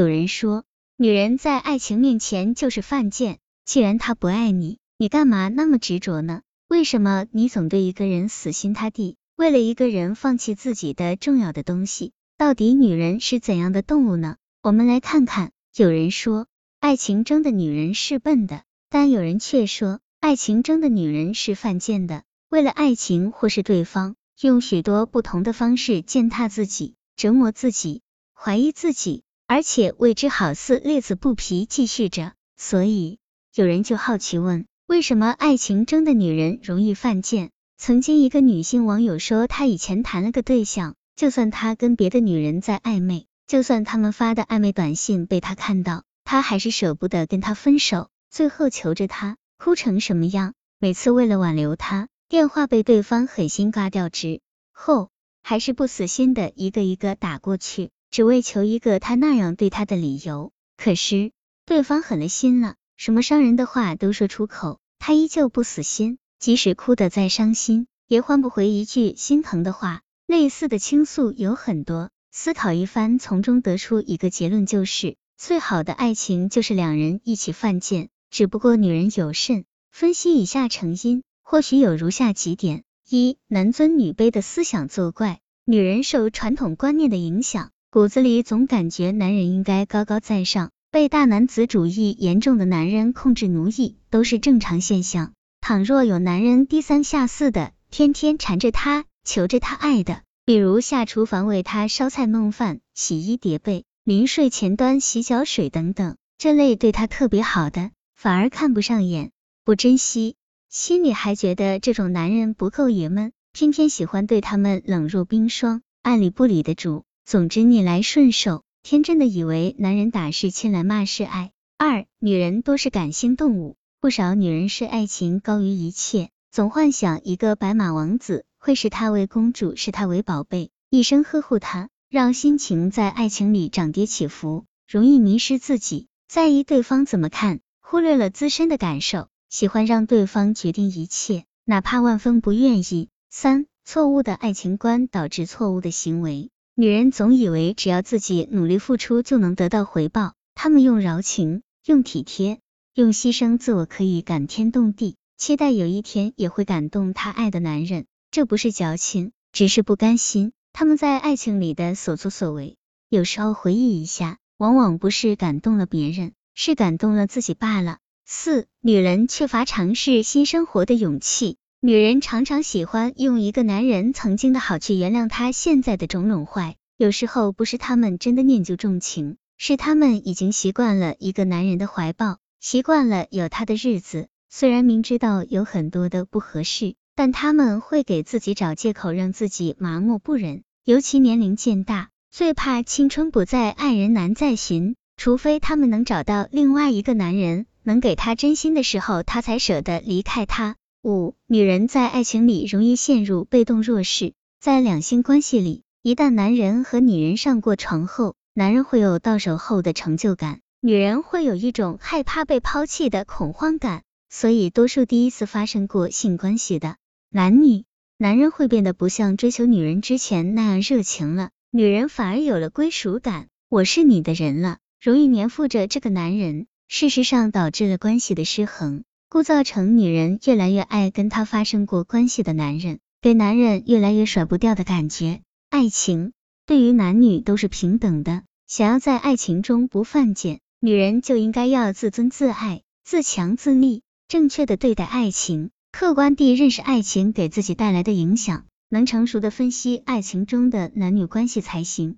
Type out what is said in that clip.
有人说，女人在爱情面前就是犯贱。既然他不爱你，你干嘛那么执着呢？为什么你总对一个人死心塌地，为了一个人放弃自己的重要的东西？到底女人是怎样的动物呢？我们来看看。有人说，爱情中的女人是笨的，但有人却说，爱情中的女人是犯贱的。为了爱情或是对方，用许多不同的方式践踏自己、折磨自己、怀疑自己，而且为之好似乐此不疲，继续着。所以有人就好奇问，为什么爱情中的女人容易犯贱？曾经一个女性网友说，她以前谈了个对象，就算他跟别的女人在暧昧。就算他们发的暧昧短信被他看到，他还是舍不得跟他分手，最后求着他，哭成什么样？每次为了挽留他，电话被对方狠心挂掉之后，还是不死心的一个一个打过去，只为求一个他那样对他的理由。可是对方狠了心了，什么伤人的话都说出口，他依旧不死心，即使哭得再伤心，也换不回一句心疼的话。类似的倾诉有很多。思考一番，从中得出一个结论，就是最好的爱情就是两人一起犯贱。只不过女人有甚？分析以下成因，或许有如下几点：一、男尊女卑的思想作怪。女人受传统观念的影响，骨子里总感觉男人应该高高在上，被大男子主义严重的男人控制奴役都是正常现象。倘若有男人低三下四的，天天缠着她，求着她爱的。比如下厨房为他烧菜弄饭、洗衣叠被，临睡前端洗脚水等等，这类对他特别好的，反而看不上眼，不珍惜，心里还觉得这种男人不够爷们，偏偏喜欢对他们冷若冰霜、爱理不理的主，总之逆来顺受，天真的以为男人打是亲来骂是爱。二，女人多是感性动物，不少女人视爱情高于一切，总幻想一个白马王子。会视她为公主，视她为宝贝，一生呵护她，让心情在爱情里涨跌起伏，容易迷失自己，在意对方怎么看，忽略了自身的感受，喜欢让对方决定一切，哪怕万分不愿意。三，错误的爱情观导致错误的行为，女人总以为只要自己努力付出就能得到回报，她们用柔情、用体贴、用牺牲自我可以感天动地，期待有一天也会感动她爱的男人。这不是矫情，只是不甘心。他们在爱情里的所作所为，有时候回忆一下，往往不是感动了别人，是感动了自己罢了。四，女人缺乏尝试新生活的勇气。女人常常喜欢用一个男人曾经的好去原谅他现在的种种坏，有时候不是他们真的念旧重情，是他们已经习惯了一个男人的怀抱，习惯了有他的日子，虽然明知道有很多的不合适。但他们会给自己找借口，让自己麻木不仁。尤其年龄渐大，最怕青春不在，爱人难再寻。除非他们能找到另外一个男人，能给他真心的时候，他才舍得离开他。五，女人在爱情里容易陷入被动弱势。在两性关系里，一旦男人和女人上过床后，男人会有到手后的成就感，女人会有一种害怕被抛弃的恐慌感。所以，多数第一次发生过性关系的。男女，男人会变得不像追求女人之前那样热情了，女人反而有了归属感，我是你的人了，容易黏附着这个男人。事实上，导致了关系的失衡，故造成女人越来越爱跟他发生过关系的男人，给男人越来越甩不掉的感觉。爱情对于男女都是平等的，想要在爱情中不犯贱，女人就应该要自尊自爱、自强自立，正确的对待爱情。客观地认识爱情给自己带来的影响，能成熟的分析爱情中的男女关系才行。